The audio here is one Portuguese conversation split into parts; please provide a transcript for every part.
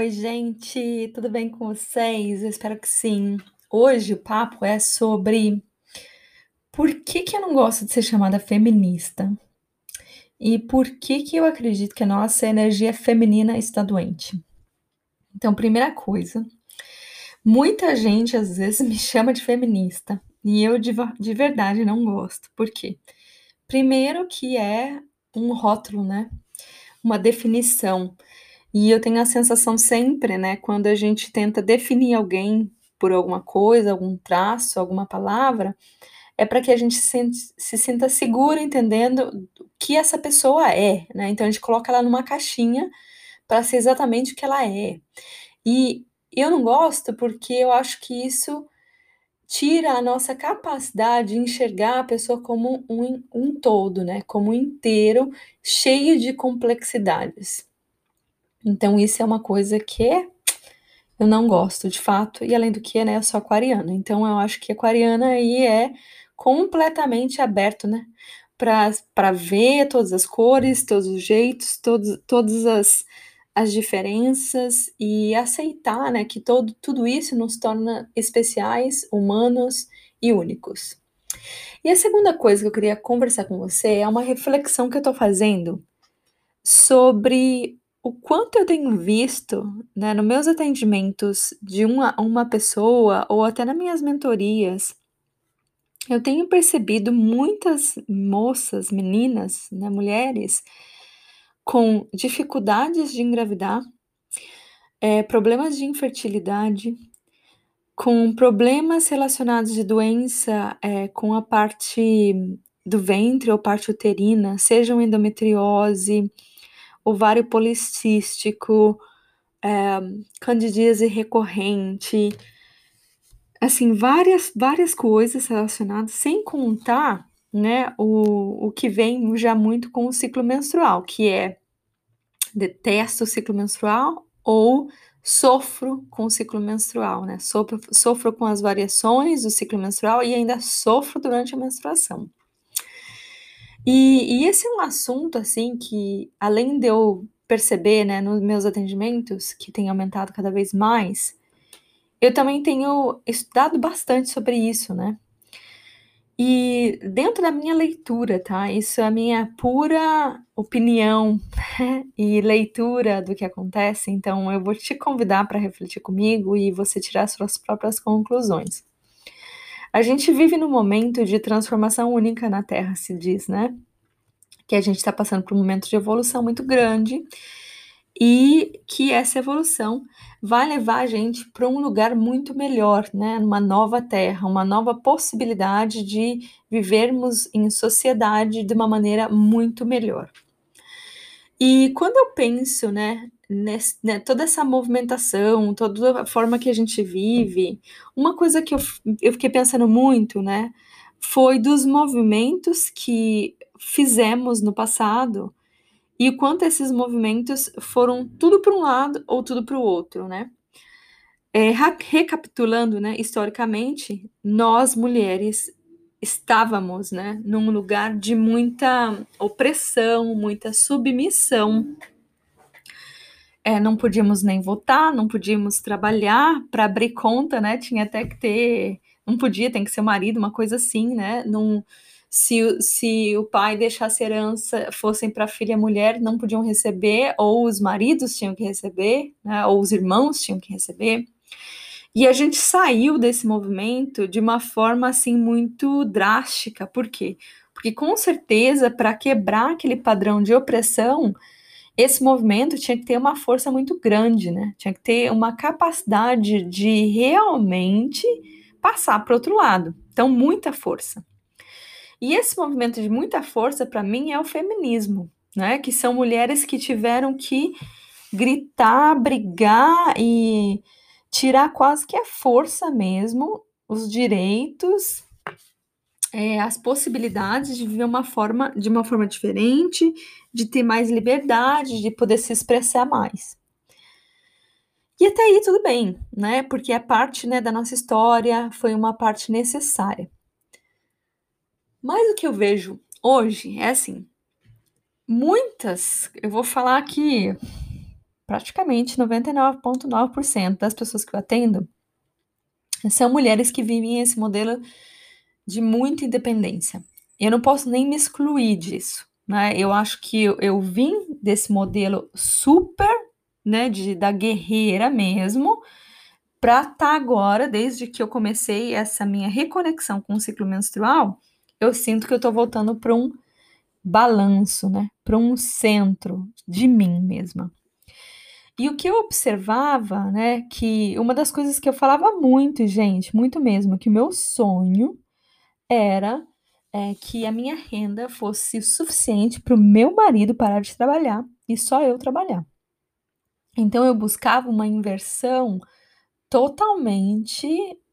Oi, gente, tudo bem com vocês? Eu espero que sim. Hoje o papo é sobre por que, que eu não gosto de ser chamada feminista e por que, que eu acredito que a nossa energia feminina está doente. Então, primeira coisa, muita gente às vezes me chama de feminista e eu de, de verdade não gosto. Por quê? Primeiro que é um rótulo, né? Uma definição. E eu tenho a sensação sempre, né, quando a gente tenta definir alguém por alguma coisa, algum traço, alguma palavra, é para que a gente se, se sinta segura entendendo o que essa pessoa é, né? Então a gente coloca ela numa caixinha para ser exatamente o que ela é. E eu não gosto porque eu acho que isso tira a nossa capacidade de enxergar a pessoa como um, um todo, né? Como um inteiro, cheio de complexidades. Então, isso é uma coisa que eu não gosto, de fato, e além do que, né, eu sou aquariana. Então, eu acho que aquariana aí é completamente aberto, né? Para ver todas as cores, todos os jeitos, todos, todas as, as diferenças e aceitar né, que todo, tudo isso nos torna especiais, humanos e únicos. E a segunda coisa que eu queria conversar com você é uma reflexão que eu estou fazendo sobre o quanto eu tenho visto, né, nos meus atendimentos de uma, uma pessoa ou até nas minhas mentorias, eu tenho percebido muitas moças, meninas, né, mulheres, com dificuldades de engravidar, é, problemas de infertilidade, com problemas relacionados de doença é, com a parte do ventre ou parte uterina, sejam endometriose, ovário policístico, é, candidíase recorrente, assim, várias, várias coisas relacionadas, sem contar, né, o, o que vem já muito com o ciclo menstrual, que é detesto o ciclo menstrual ou sofro com o ciclo menstrual, né? Sofro, sofro com as variações do ciclo menstrual e ainda sofro durante a menstruação. E, e, esse é um assunto, assim, que além de eu perceber, né, nos meus atendimentos, que tem aumentado cada vez mais, eu também tenho estudado bastante sobre isso, né? E dentro da minha leitura, tá? Isso é a minha pura opinião e leitura do que acontece, então eu vou te convidar para refletir comigo e você tirar suas próprias conclusões. A gente vive num momento de transformação única na Terra, se diz, né? Que a gente está passando por um momento de evolução muito grande e que essa evolução vai levar a gente para um lugar muito melhor, né? Uma nova terra, uma nova possibilidade de vivermos em sociedade de uma maneira muito melhor. E quando eu penso, né, nesse, né, toda essa movimentação, toda a forma que a gente vive, uma coisa que eu, eu fiquei pensando muito, né, foi dos movimentos que fizemos no passado e o quanto esses movimentos foram tudo para um lado ou tudo para o outro, né? É, recapitulando, né, historicamente, nós mulheres estávamos, né, num lugar de muita opressão, muita submissão. É, não podíamos nem votar, não podíamos trabalhar para abrir conta, né? Tinha até que ter, não podia, tem que ser o marido, uma coisa assim, né? Não, se, se o pai deixasse herança fossem para a filha mulher, não podiam receber, ou os maridos tinham que receber, né? Ou os irmãos tinham que receber. E a gente saiu desse movimento de uma forma assim muito drástica. Por quê? Porque com certeza, para quebrar aquele padrão de opressão, esse movimento tinha que ter uma força muito grande, né? Tinha que ter uma capacidade de realmente passar para o outro lado. Então, muita força. E esse movimento de muita força, para mim, é o feminismo, né? Que são mulheres que tiveram que gritar, brigar e tirar quase que a força mesmo, os direitos, é, as possibilidades de viver uma forma, de uma forma diferente, de ter mais liberdade, de poder se expressar mais. E até aí tudo bem, né? Porque é parte né, da nossa história, foi uma parte necessária. Mas o que eu vejo hoje é assim: muitas, eu vou falar aqui, praticamente 99,9% das pessoas que eu atendo são mulheres que vivem esse modelo de muita independência. Eu não posso nem me excluir disso, né? Eu acho que eu, eu vim desse modelo super, né, de, da guerreira mesmo, para estar tá agora, desde que eu comecei essa minha reconexão com o ciclo menstrual, eu sinto que eu estou voltando para um balanço, né? Para um centro de mim mesma. E o que eu observava, né, que uma das coisas que eu falava muito, gente, muito mesmo, que o meu sonho era é, que a minha renda fosse suficiente para o meu marido parar de trabalhar e só eu trabalhar. Então eu buscava uma inversão totalmente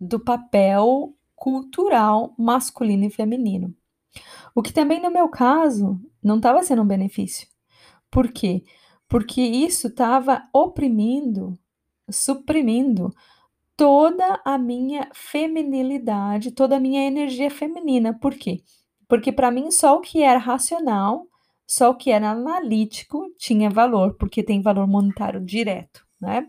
do papel cultural masculino e feminino. O que também no meu caso não estava sendo um benefício. Por quê? porque isso estava oprimindo, suprimindo toda a minha feminilidade, toda a minha energia feminina. Por quê? Porque para mim só o que era racional, só o que era analítico tinha valor, porque tem valor monetário direto, né?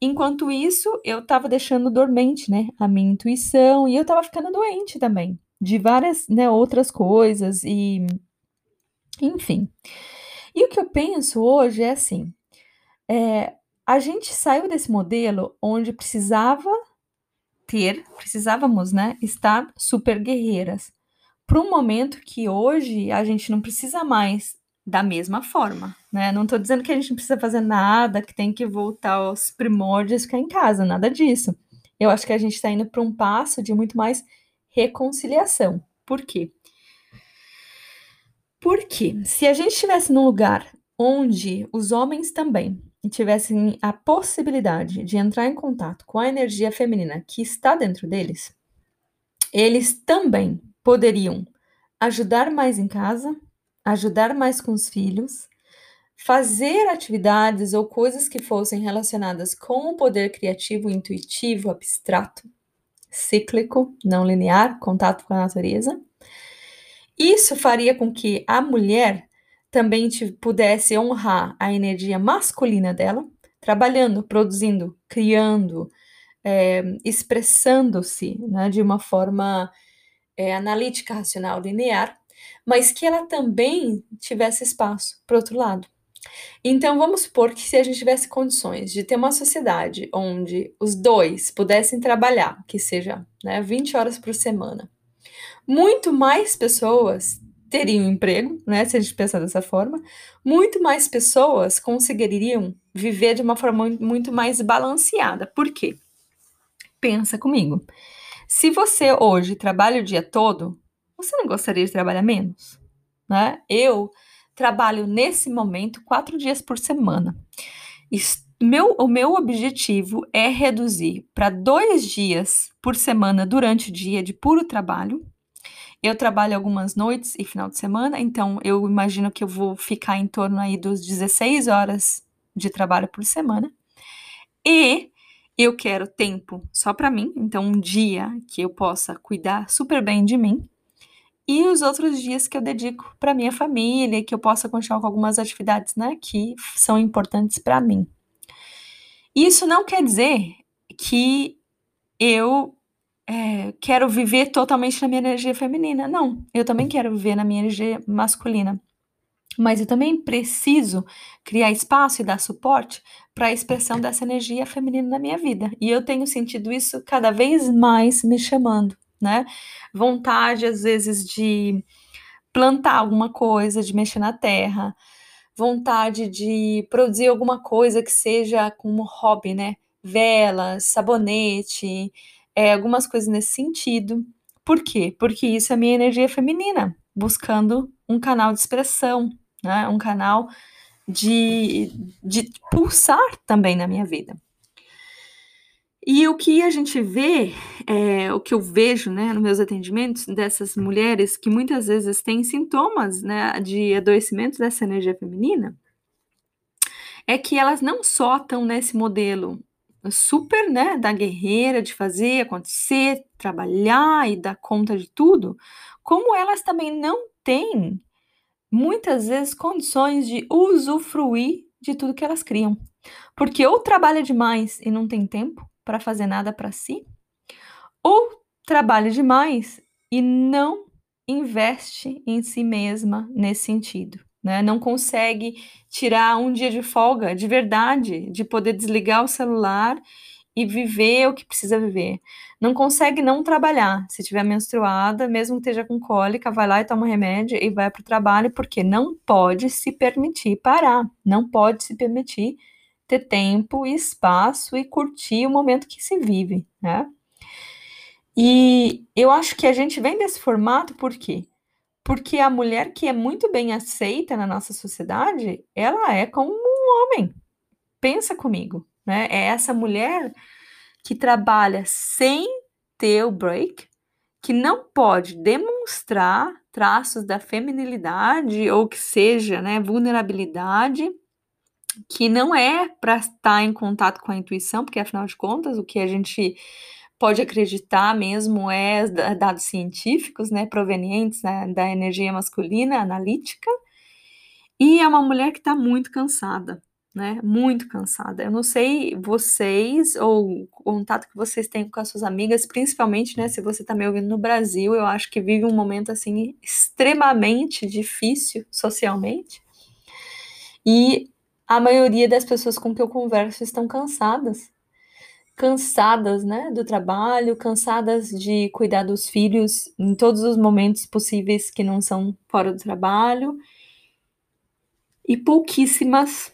Enquanto isso, eu estava deixando dormente, né, a minha intuição e eu estava ficando doente também, de várias, né, outras coisas e enfim. E o que eu penso hoje é assim: é, a gente saiu desse modelo onde precisava ter, precisávamos, né, estar super guerreiras, para um momento que hoje a gente não precisa mais da mesma forma, né? Não estou dizendo que a gente não precisa fazer nada, que tem que voltar aos primórdios, ficar em casa, nada disso. Eu acho que a gente está indo para um passo de muito mais reconciliação. Por quê? Porque se a gente estivesse num lugar onde os homens também tivessem a possibilidade de entrar em contato com a energia feminina que está dentro deles, eles também poderiam ajudar mais em casa, ajudar mais com os filhos, fazer atividades ou coisas que fossem relacionadas com o poder criativo, intuitivo, abstrato, cíclico, não linear, contato com a natureza. Isso faria com que a mulher também pudesse honrar a energia masculina dela, trabalhando, produzindo, criando, é, expressando-se né, de uma forma é, analítica, racional, linear, mas que ela também tivesse espaço para outro lado. Então, vamos supor que se a gente tivesse condições de ter uma sociedade onde os dois pudessem trabalhar, que seja né, 20 horas por semana, muito mais pessoas teriam emprego, né, se a gente pensar dessa forma, muito mais pessoas conseguiriam viver de uma forma muito mais balanceada. Por quê? Pensa comigo. Se você hoje trabalha o dia todo, você não gostaria de trabalhar menos? Né? Eu trabalho nesse momento quatro dias por semana. Meu, o meu objetivo é reduzir para dois dias por semana durante o dia de puro trabalho eu trabalho algumas noites e final de semana, então eu imagino que eu vou ficar em torno aí dos 16 horas de trabalho por semana. E eu quero tempo só para mim, então um dia que eu possa cuidar super bem de mim e os outros dias que eu dedico para minha família, que eu possa continuar com algumas atividades, né, que são importantes para mim. Isso não quer dizer que eu é, quero viver totalmente na minha energia feminina. Não, eu também quero viver na minha energia masculina. Mas eu também preciso criar espaço e dar suporte para a expressão dessa energia feminina na minha vida. E eu tenho sentido isso cada vez mais me chamando, né? Vontade, às vezes, de plantar alguma coisa, de mexer na terra, vontade de produzir alguma coisa que seja como hobby, né? Velas, sabonete, é, algumas coisas nesse sentido, Por quê? Porque isso é minha energia feminina, buscando um canal de expressão, né? Um canal de, de pulsar também na minha vida. E o que a gente vê, é, o que eu vejo né, nos meus atendimentos dessas mulheres que muitas vezes têm sintomas né, de adoecimento dessa energia feminina, é que elas não só estão nesse modelo super né, da guerreira, de fazer acontecer, trabalhar e dar conta de tudo, como elas também não têm, muitas vezes, condições de usufruir de tudo que elas criam. Porque ou trabalha demais e não tem tempo, para fazer nada para si, ou trabalha demais e não investe em si mesma nesse sentido. Né? Não consegue tirar um dia de folga de verdade, de poder desligar o celular e viver o que precisa viver. Não consegue não trabalhar. Se tiver menstruada, mesmo que esteja com cólica, vai lá e toma um remédio e vai para o trabalho, porque não pode se permitir parar, não pode se permitir ter tempo e espaço e curtir o momento que se vive, né? E eu acho que a gente vem desse formato por quê? Porque a mulher que é muito bem aceita na nossa sociedade, ela é como um homem. Pensa comigo, né? É essa mulher que trabalha sem ter o break, que não pode demonstrar traços da feminilidade ou que seja, né, vulnerabilidade que não é para estar em contato com a intuição, porque afinal de contas, o que a gente pode acreditar mesmo é dados científicos, né, provenientes né, da energia masculina analítica. E é uma mulher que está muito cansada, né? Muito cansada. Eu não sei vocês ou o contato que vocês têm com as suas amigas, principalmente, né, se você está me ouvindo no Brasil, eu acho que vive um momento assim extremamente difícil socialmente. E a maioria das pessoas com que eu converso estão cansadas. Cansadas, né, do trabalho, cansadas de cuidar dos filhos em todos os momentos possíveis que não são fora do trabalho. E pouquíssimas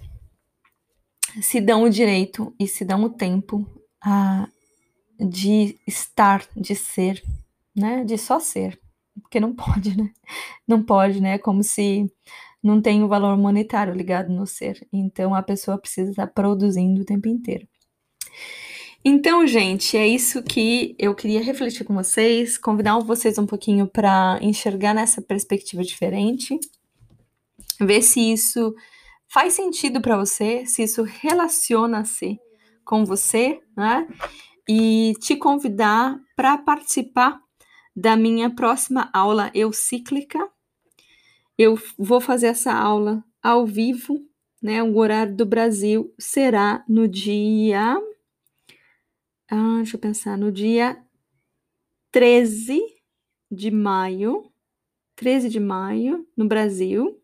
se dão o direito e se dão o tempo a, de estar, de ser, né, de só ser. Porque não pode, né? Não pode, né? Como se não tem o um valor monetário ligado no ser. Então a pessoa precisa estar produzindo o tempo inteiro. Então, gente, é isso que eu queria refletir com vocês, convidar vocês um pouquinho para enxergar nessa perspectiva diferente, ver se isso faz sentido para você, se isso relaciona-se com você, né? E te convidar para participar da minha próxima aula Eu Cíclica, eu vou fazer essa aula ao vivo, né? O horário do Brasil será no dia. Ah, deixa eu pensar, no dia 13 de maio. 13 de maio, no Brasil,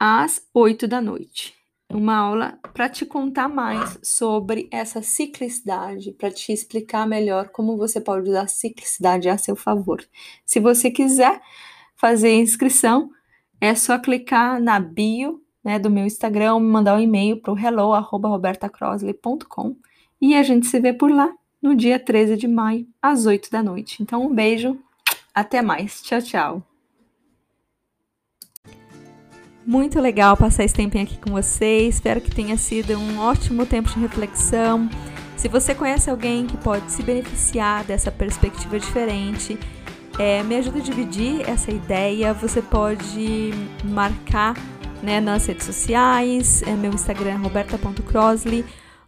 às 8 da noite. Uma aula para te contar mais sobre essa ciclicidade, para te explicar melhor como você pode usar a ciclicidade a seu favor. Se você quiser, fazer inscrição, é só clicar na bio né, do meu Instagram, me mandar um e-mail para o hello@robertacrosley.com e a gente se vê por lá no dia 13 de maio, às 8 da noite. Então, um beijo, até mais. Tchau, tchau. Muito legal passar esse tempinho aqui com vocês. Espero que tenha sido um ótimo tempo de reflexão. Se você conhece alguém que pode se beneficiar dessa perspectiva diferente, é, me ajuda a dividir essa ideia. Você pode marcar né, nas redes sociais, é, meu Instagram é roberta.crosley,